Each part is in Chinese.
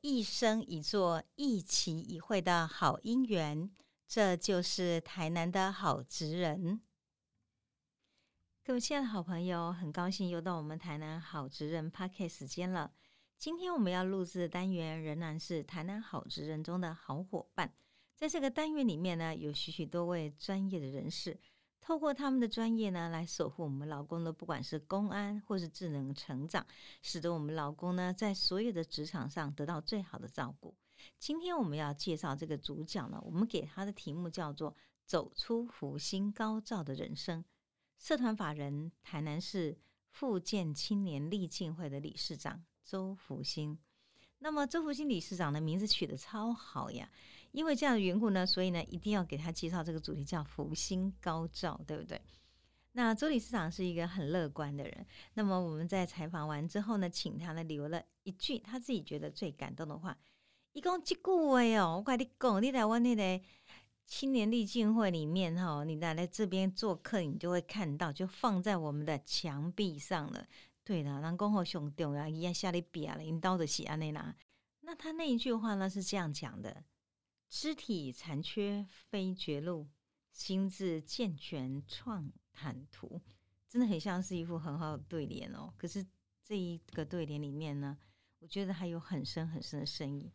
一生一座、一期一会的好姻缘。这就是台南的好职人。各位亲爱的好朋友，很高兴又到我们台南好职人 p a r k 时间了。今天我们要录制的单元仍然是台南好职人中的好伙伴。在这个单元里面呢，有许许多位专业的人士。透过他们的专业呢，来守护我们老公的，不管是公安或是智能成长，使得我们老公呢，在所有的职场上得到最好的照顾。今天我们要介绍这个主角呢，我们给他的题目叫做“走出福星高照的人生”。社团法人台南市复健青年励进会的理事长周福星。那么周福星理事长的名字取得超好呀。因为这样的缘故呢，所以呢，一定要给他介绍这个主题叫“福星高照”，对不对？那周理事长是一个很乐观的人。那么我们在采访完之后呢，请他呢留了一句他自己觉得最感动的话：“一共几句话哦，我跟你讲，你在我那个青年励进会里面哈，你来来这边做客，你就会看到，就放在我们的墙壁上了。对的，人讲好兄弟啊，伊要下里比啊，领导的是安内啦。那他那一句话呢是这样讲的。”肢体残缺非绝路，心智健全创坦途，真的很像是一副很好的对联哦。可是这一个对联里面呢，我觉得还有很深很深的深意。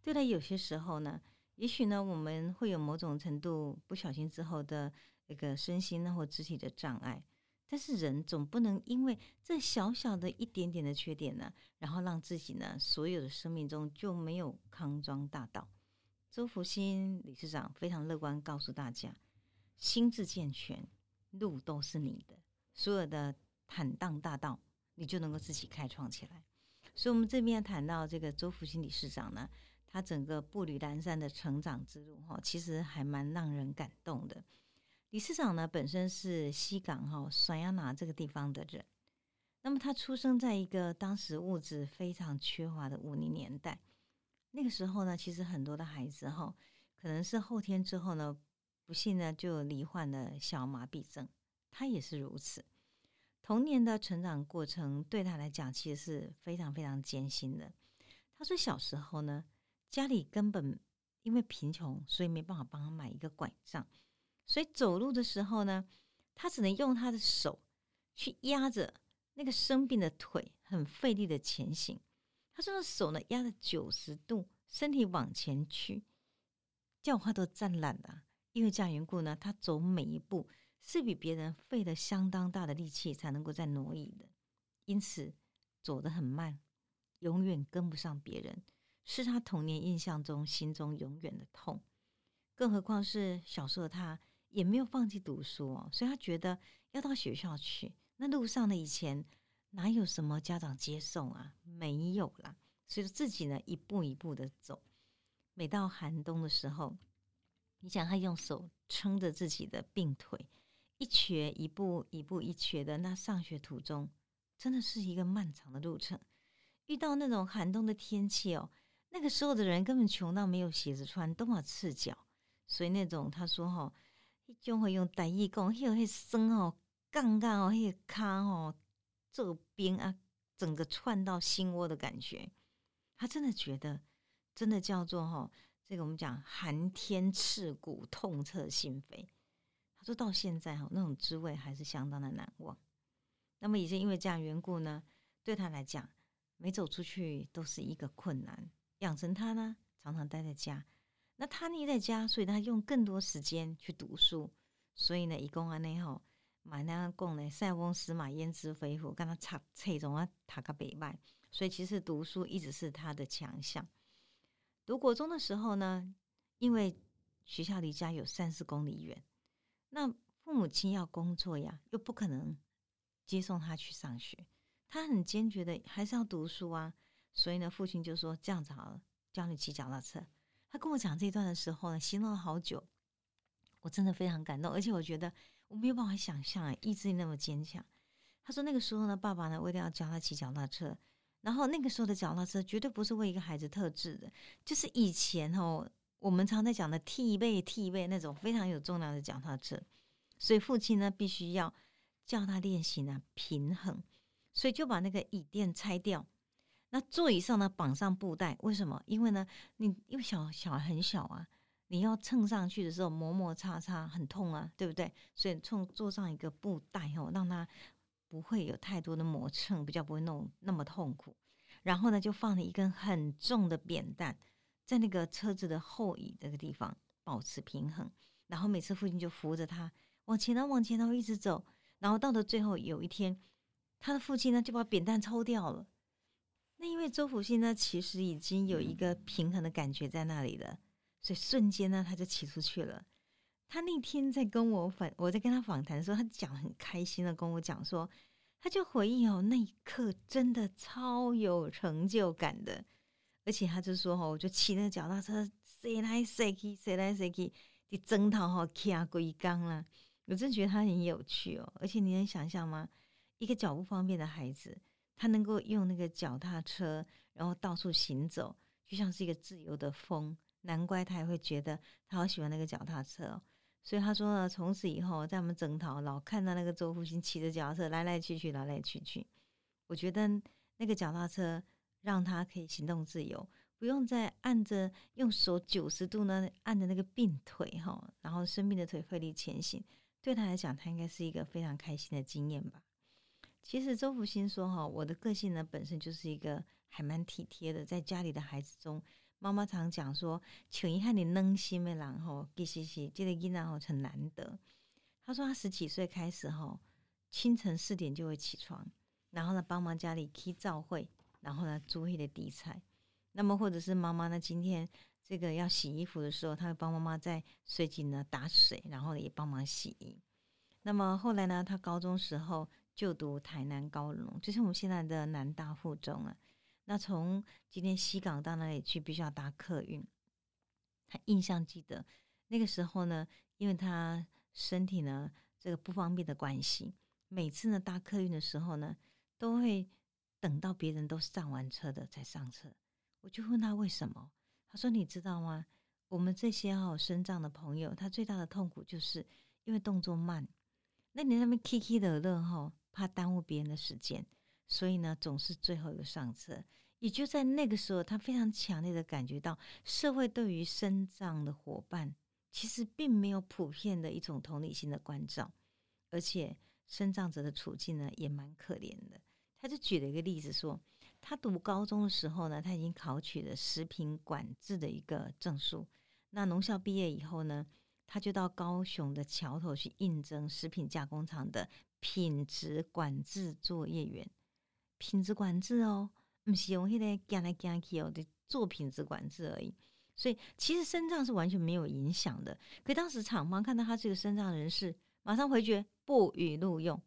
对了，有些时候呢，也许呢，我们会有某种程度不小心之后的一个身心呢或肢体的障碍，但是人总不能因为这小小的一点点的缺点呢，然后让自己呢，所有的生命中就没有康庄大道。周福新理事长非常乐观，告诉大家：心智健全，路都是你的，所有的坦荡大道，你就能够自己开创起来。所以，我们这边谈到这个周福新理事长呢，他整个步履蹒跚的成长之路，哈，其实还蛮让人感动的。理事长呢，本身是西港哈甩亚拿这个地方的人，那么他出生在一个当时物质非常缺乏的五零年代。那个时候呢，其实很多的孩子哈，可能是后天之后呢，不幸呢就罹患了小麻痹症，他也是如此。童年的成长过程对他来讲，其实是非常非常艰辛的。他说小时候呢，家里根本因为贫穷，所以没办法帮他买一个拐杖，所以走路的时候呢，他只能用他的手去压着那个生病的腿，很费力的前行。他说：“手呢压了九十度，身体往前屈，叫花都站懒了。因为这样缘故呢，他走每一步是比别人费了相当大的力气才能够再挪移的，因此走得很慢，永远跟不上别人，是他童年印象中心中永远的痛。更何况是小时候他也没有放弃读书哦，所以他觉得要到学校去。那路上呢，以前。”哪有什么家长接送啊？没有啦，所以说自己呢一步一步的走。每到寒冬的时候，你想他用手撑着自己的病腿，一瘸一步一步一瘸的那上学途中，真的是一个漫长的路程。遇到那种寒冬的天气哦，那个时候的人根本穷到没有鞋子穿，都要赤脚。所以那种他说哈，就会用单义讲，迄个迄酸哦，杠杠哦，迄个卡哦。这边啊，整个串到心窝的感觉，他真的觉得，真的叫做哈，这个我们讲寒天刺骨，痛彻心扉。他说到现在哈，那种滋味还是相当的难忘。那么也是因为这样缘故呢，对他来讲，没走出去都是一个困难，养成他呢，常常待在家。那他腻在家，所以他用更多时间去读书。所以呢，以公安内吼。买那样讲呢，塞翁失马焉知非福，跟他差这种啊，他个北拜，所以其实读书一直是他的强项。读国中的时候呢，因为学校离家有三四公里远，那父母亲要工作呀，又不可能接送他去上学，他很坚决的还是要读书啊。所以呢，父亲就说这样子好了，教你骑脚踏车。他跟我讲这段的时候呢，形容了好久，我真的非常感动，而且我觉得。我没有办法想象啊，意志力那么坚强。他说那个时候呢，爸爸呢为了要教他骑脚踏车，然后那个时候的脚踏车绝对不是为一个孩子特制的，就是以前哦我们常在讲的 T 背 T 背那种非常有重量的脚踏车，所以父亲呢必须要教他练习呢平衡，所以就把那个椅垫拆掉，那座椅上呢绑上布袋，为什么？因为呢，你因为小小孩很小啊，你要蹭上去的时候磨磨擦擦很痛啊，对不对？所以从做上一个布袋哦，让它不会有太多的磨蹭，比较不会弄那么痛苦。然后呢，就放了一根很重的扁担，在那个车子的后椅这个地方保持平衡。然后每次父亲就扶着他往前头往前头一直走。然后到了最后有一天，他的父亲呢就把扁担抽掉了。那因为周福兴呢其实已经有一个平衡的感觉在那里了，所以瞬间呢他就骑出去了。他那天在跟我访，我在跟他访谈的时候，他讲很开心的跟我讲说。他就回忆哦，那一刻真的超有成就感的，而且他就说哦，我就骑那个脚踏车，谁来谁去，谁来谁去，你征讨哈卡龟缸啦，我真觉得他很有趣哦。而且你能想象吗？一个脚不方便的孩子，他能够用那个脚踏车，然后到处行走，就像是一个自由的风。难怪他也会觉得他好喜欢那个脚踏车哦。所以他说呢，从此以后，在我们整套老看到那个周福兴骑着脚踏车来来去去，来来去去。我觉得那个脚踏车让他可以行动自由，不用再按着用手九十度呢按着那个病腿哈，然后生病的腿费力前行。对他来讲，他应该是一个非常开心的经验吧。其实周福星说哈，我的个性呢本身就是一个还蛮体贴的，在家里的孩子中。妈妈常讲说：“请一看你能心的人吼，其实是这个囡仔吼很难得。”他说他十几岁开始吼，清晨四点就会起床，然后呢帮忙家里起灶会，然后呢煮一的底菜。那么或者是妈妈呢今天这个要洗衣服的时候，他会帮妈妈在水井呢打水，然后也帮忙洗衣。那么后来呢，他高中时候就读台南高农，就是我们现在的南大附中啊。那从今天西港到那里去，必须要搭客运。他印象记得那个时候呢，因为他身体呢这个不方便的关系，每次呢搭客运的时候呢，都会等到别人都上完车的才上车。我就问他为什么，他说：“你知道吗？我们这些哈身障的朋友，他最大的痛苦就是因为动作慢。那你那边 K K 的乐哈，怕耽误别人的时间。”所以呢，总是最后一个上车。也就在那个时候，他非常强烈的感觉到，社会对于身障的伙伴，其实并没有普遍的一种同理心的关照，而且身障者的处境呢，也蛮可怜的。他就举了一个例子说，他读高中的时候呢，他已经考取了食品管制的一个证书。那农校毕业以后呢，他就到高雄的桥头去应征食品加工厂的品质管制作业员。品质管制哦，不是用那个讲来讲去哦就做品质管制而已。所以其实身障是完全没有影响的。可当时厂方看到他这个身障人士，马上回绝不予录用。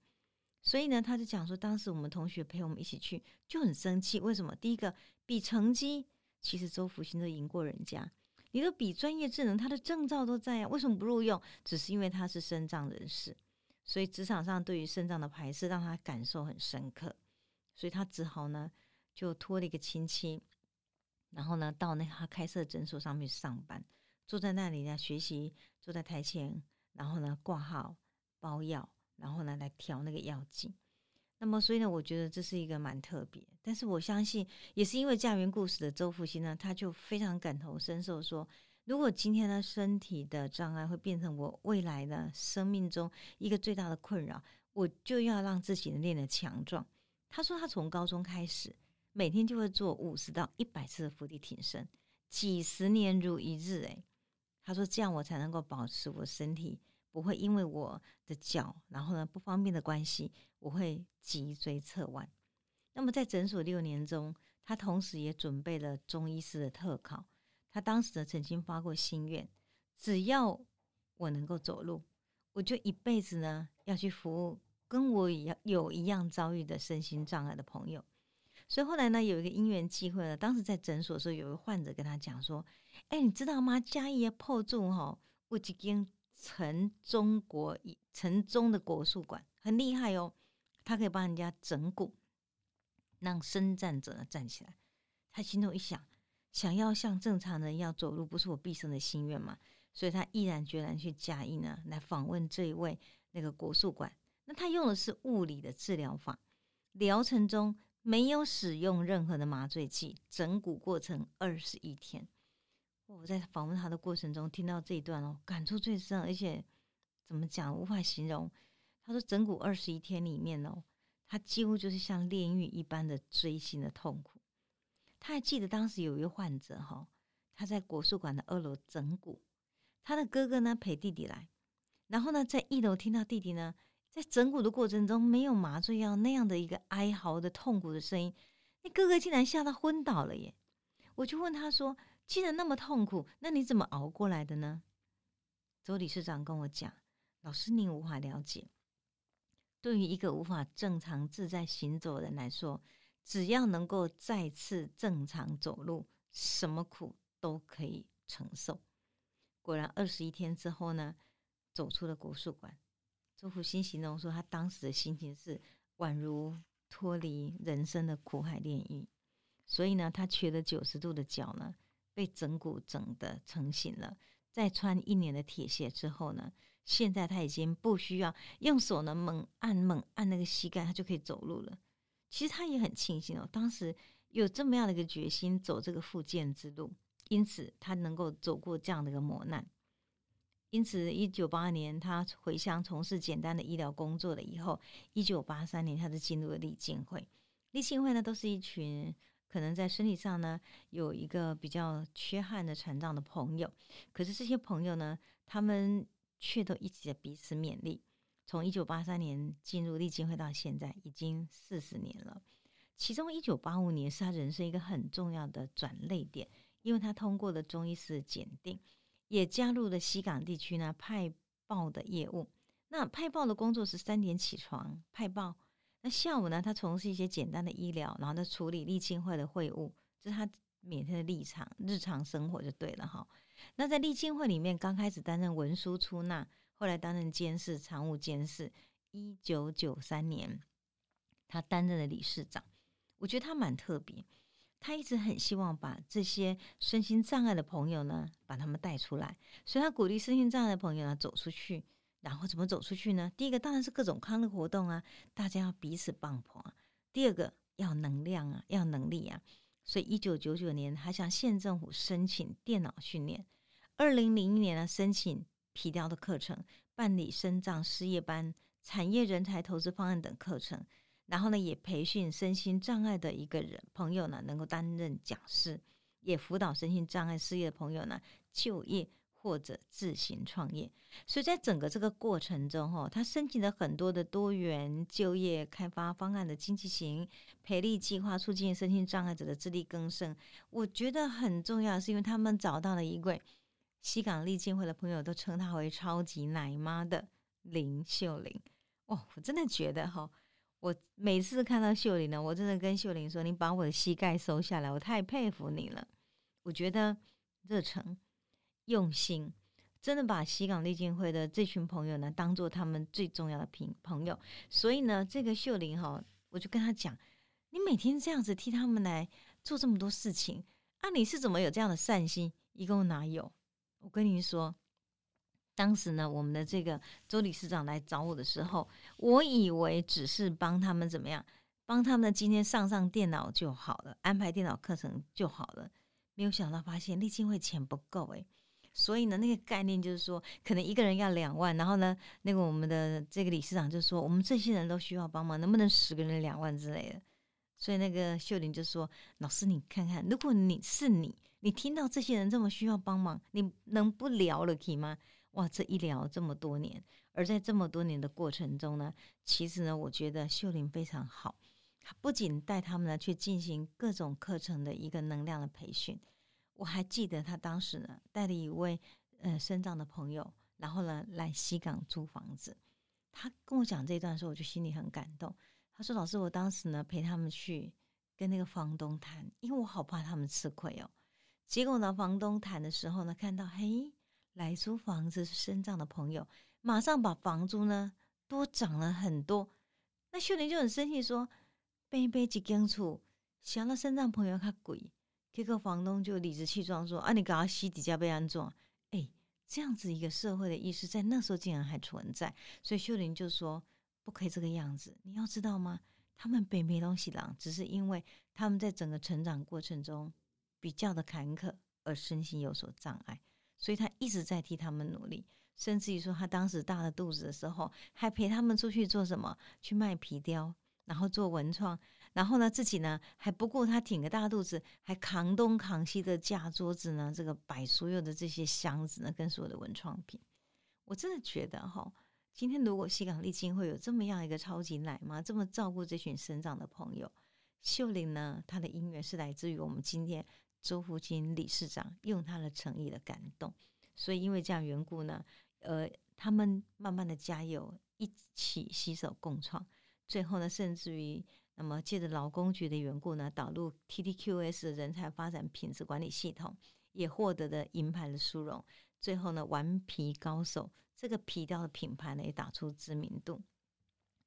所以呢，他就讲说，当时我们同学陪我们一起去，就很生气。为什么？第一个比成绩，其实周福兴都赢过人家。你都比专业智能，他的证照都在啊，为什么不录用？只是因为他是身障人士。所以职场上对于身障的排斥，让他感受很深刻。所以他只好呢，就托了一个亲戚，然后呢，到那他开设诊所上面上班，坐在那里呢学习，坐在台前，然后呢挂号包药，然后呢来调那个药剂。那么，所以呢，我觉得这是一个蛮特别。但是我相信，也是因为家园故事的周复兴呢，他就非常感同身受，说如果今天呢身体的障碍会变成我未来的生命中一个最大的困扰，我就要让自己练得强壮。他说，他从高中开始，每天就会做五十到一百次的伏地挺身，几十年如一日。诶，他说这样我才能够保持我身体不会因为我的脚，然后呢不方便的关系，我会脊椎侧弯。那么在诊所六年中，他同时也准备了中医师的特考。他当时呢曾经发过心愿，只要我能够走路，我就一辈子呢要去服务。跟我一样有一样遭遇的身心障碍的朋友，所以后来呢，有一个因缘机会了。当时在诊所的时候，有一个患者跟他讲说：“哎，你知道吗？嘉义破住哈，我几间城中国城中的国术馆很厉害哦，他可以帮人家整骨，让身障者站起来。”他心中一想，想要像正常人一样走路，不是我毕生的心愿嘛？所以他毅然决然去嘉义呢，来访问这一位那个国术馆。那他用的是物理的治疗法，疗程中没有使用任何的麻醉剂，整骨过程二十一天。我在访问他的过程中听到这一段哦，感触最深，而且怎么讲无法形容。他说整骨二十一天里面哦，他几乎就是像炼狱一般的锥心的痛苦。他还记得当时有一位患者哈，他在国术馆的二楼整骨，他的哥哥呢陪弟弟来，然后呢在一楼听到弟弟呢。在整蛊的过程中，没有麻醉药那样的一个哀嚎的痛苦的声音，那哥哥竟然吓到昏倒了耶！我就问他说：“既然那么痛苦，那你怎么熬过来的呢？”周理事长跟我讲：“老师，您无法了解，对于一个无法正常自在行走的人来说，只要能够再次正常走路，什么苦都可以承受。”果然，二十一天之后呢，走出了国术馆。周福新形容说，他当时的心情是宛如脱离人生的苦海炼狱。所以呢，他瘸了九十度的脚呢，被整骨整的成型了。再穿一年的铁鞋之后呢，现在他已经不需要用手呢猛按猛按那个膝盖，他就可以走路了。其实他也很庆幸哦，当时有这么样的一个决心走这个复健之路，因此他能够走过这样的一个磨难。因此，一九八二年，他回乡从事简单的医疗工作了。以后，一九八三年，他就进入了立进会。立进会呢，都是一群可能在身体上呢有一个比较缺憾的残障的朋友。可是这些朋友呢，他们却都一直在彼此勉励。从一九八三年进入立进会到现在，已经四十年了。其中，一九八五年是他人生一个很重要的转泪点，因为他通过了中医师检定。也加入了西港地区呢派报的业务。那派报的工作是三点起床派报，那下午呢，他从事一些简单的医疗，然后呢处理立青会的会务，这是他每天的立场日常生活就对了哈。那在立青会里面，刚开始担任文书出纳，后来担任监事、常务监事。一九九三年，他担任了理事长。我觉得他蛮特别。他一直很希望把这些身心障碍的朋友呢，把他们带出来，所以他鼓励身心障碍的朋友呢走出去。然后怎么走出去呢？第一个当然是各种康乐活动啊，大家要彼此帮扶啊。第二个要能量啊，要能力啊。所以一九九九年，他向县政府申请电脑训练；二零零一年呢，申请皮雕的课程，办理身障失业班、产业人才投资方案等课程。然后呢，也培训身心障碍的一个人朋友呢，能够担任讲师，也辅导身心障碍失业的朋友呢就业或者自行创业。所以在整个这个过程中，哈，他申请了很多的多元就业开发方案的经济型培力计划，促进身心障碍者的自力更生。我觉得很重要，是因为他们找到了一位西港立进会的朋友都称他为超级奶妈的林秀玲。哦，我真的觉得哈。我每次看到秀玲呢，我真的跟秀玲说：“你把我的膝盖收下来，我太佩服你了。”我觉得热诚、用心，真的把西港立进会的这群朋友呢，当做他们最重要的朋朋友。所以呢，这个秀玲哈，我就跟他讲：“你每天这样子替他们来做这么多事情，啊，你是怎么有这样的善心？一共哪有？我跟你说。”当时呢，我们的这个周理事长来找我的时候，我以为只是帮他们怎么样，帮他们今天上上电脑就好了，安排电脑课程就好了。没有想到发现立青会钱不够诶。所以呢，那个概念就是说，可能一个人要两万，然后呢，那个我们的这个理事长就说，我们这些人都需要帮忙，能不能十个人两万之类的？所以那个秀玲就说，老师你看看，如果你是你，你听到这些人这么需要帮忙，你能不聊了可以吗？哇，这一聊这么多年，而在这么多年的过程中呢，其实呢，我觉得秀玲非常好，她不仅带他们呢去进行各种课程的一个能量的培训，我还记得他当时呢带了一位呃身障的朋友，然后呢来西港租房子，他跟我讲这段的时候，我就心里很感动。他说：“老师，我当时呢陪他们去跟那个房东谈，因为我好怕他们吃亏哦。结果呢，房东谈的时候呢，看到嘿。”来租房子是身障的朋友，马上把房租呢多涨了很多。那秀玲就很生气说：“背背几间厝，想到身障朋友他贵。”结果房东就理直气壮说：“啊，你搞到西底下被安装。”哎，这样子一个社会的意识，在那时候竟然还存在。所以秀玲就说：“不可以这个样子，你要知道吗？他们北没东西狼，只是因为他们在整个成长过程中比较的坎坷，而身心有所障碍，所以他一直在替他们努力。甚至于说，他当时大了肚子的时候，还陪他们出去做什么？去卖皮雕，然后做文创，然后呢，自己呢还不顾他挺个大肚子，还扛东扛西的架桌子呢，这个摆所有的这些箱子呢，跟所有的文创品。我真的觉得哈，今天如果西港丽晶会有这么样一个超级奶妈，这么照顾这群生长的朋友，秀玲呢，她的姻缘是来自于我们今天周福金理事长用他的诚意的感动，所以因为这样缘故呢。呃，他们慢慢的加油，一起携手共创，最后呢，甚至于那么借着劳工局的缘故呢，导入 TTQS 人才发展品质管理系统，也获得的银牌的殊荣。最后呢，顽皮高手这个皮雕的品牌呢，也打出知名度，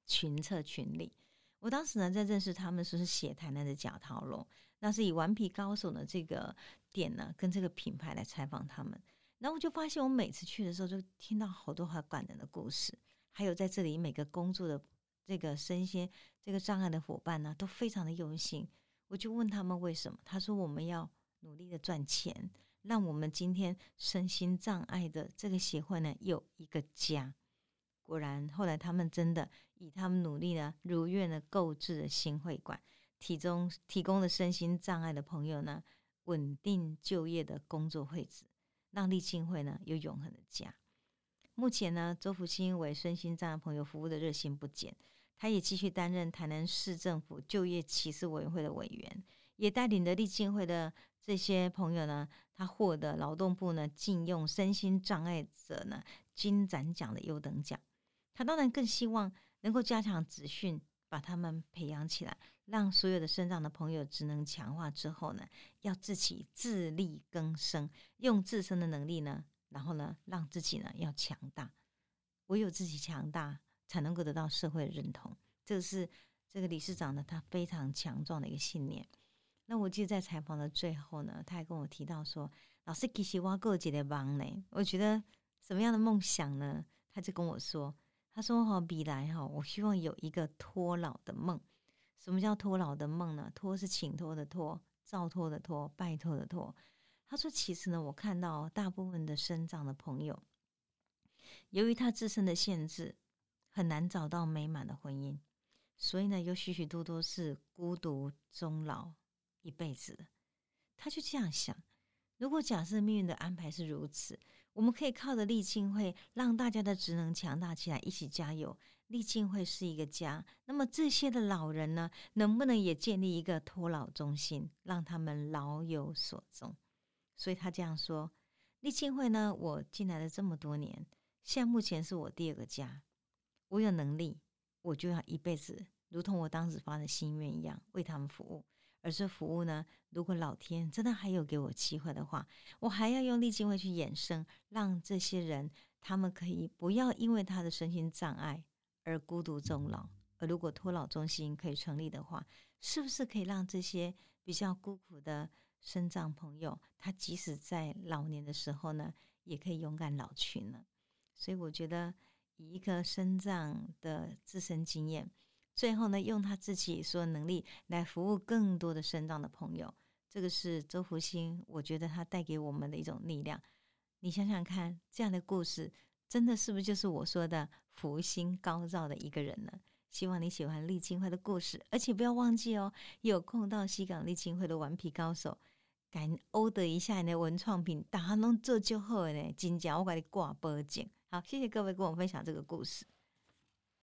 群策群力。我当时呢，在认识他们时是写台南的假桃龙，那是以顽皮高手的这个点呢，跟这个品牌来采访他们。然后我就发现，我每次去的时候，就听到好多好感人的故事。还有在这里每个工作的这个身心这个障碍的伙伴呢，都非常的用心。我就问他们为什么？他说我们要努力的赚钱，让我们今天身心障碍的这个协会呢有一个家。果然，后来他们真的以他们努力呢，如愿的购置了新会馆，提供提供了身心障碍的朋友呢稳定就业的工作会址。让立庆会呢有永恒的家。目前呢，周福兴为身心障碍朋友服务的热心不减，他也继续担任台南市政府就业歧视委员会的委员，也带领着立庆会的这些朋友呢，他获得劳动部呢禁用身心障碍者呢金展奖的优等奖。他当然更希望能够加强资训，把他们培养起来。让所有的身障的朋友职能强化之后呢，要自己自力更生，用自身的能力呢，然后呢，让自己呢要强大。唯有自己强大，才能够得到社会的认同。这是这个理事长呢，他非常强壮的一个信念。那我记得在采访的最后呢，他还跟我提到说：“老师，其实我够几的帮呢？我觉得什么样的梦想呢？”他就跟我说：“他说哈，比来哈，我希望有一个托老的梦。”什么叫托老的梦呢？托是请托的托，照托的托，拜托的托。他说：“其实呢，我看到大部分的生长的朋友，由于他自身的限制，很难找到美满的婚姻，所以呢，有许许多多是孤独终老一辈子的。他就这样想：如果假设命运的安排是如此，我们可以靠着立庆会，让大家的职能强大起来，一起加油。”立庆会是一个家，那么这些的老人呢，能不能也建立一个托老中心，让他们老有所终？所以他这样说：立庆会呢，我进来了这么多年，现在目前是我第二个家。我有能力，我就要一辈子，如同我当时发的心愿一样，为他们服务。而这服务呢，如果老天真的还有给我机会的话，我还要用立进会去衍生，让这些人他们可以不要因为他的身心障碍。而孤独终老，而如果托老中心可以成立的话，是不是可以让这些比较孤苦的生长朋友，他即使在老年的时候呢，也可以勇敢老去呢？所以我觉得，以一个生长的自身经验，最后呢，用他自己所有能力来服务更多的生长的朋友，这个是周福星，我觉得他带给我们的一种力量。你想想看，这样的故事。真的是不是就是我说的福星高照的一个人呢？希望你喜欢立青会的故事，而且不要忘记哦，有空到西港立青会的顽皮高手，敢欧得一下你的文创品，打弄做就好呢。金奖我给你挂脖颈。好，谢谢各位跟我分享这个故事。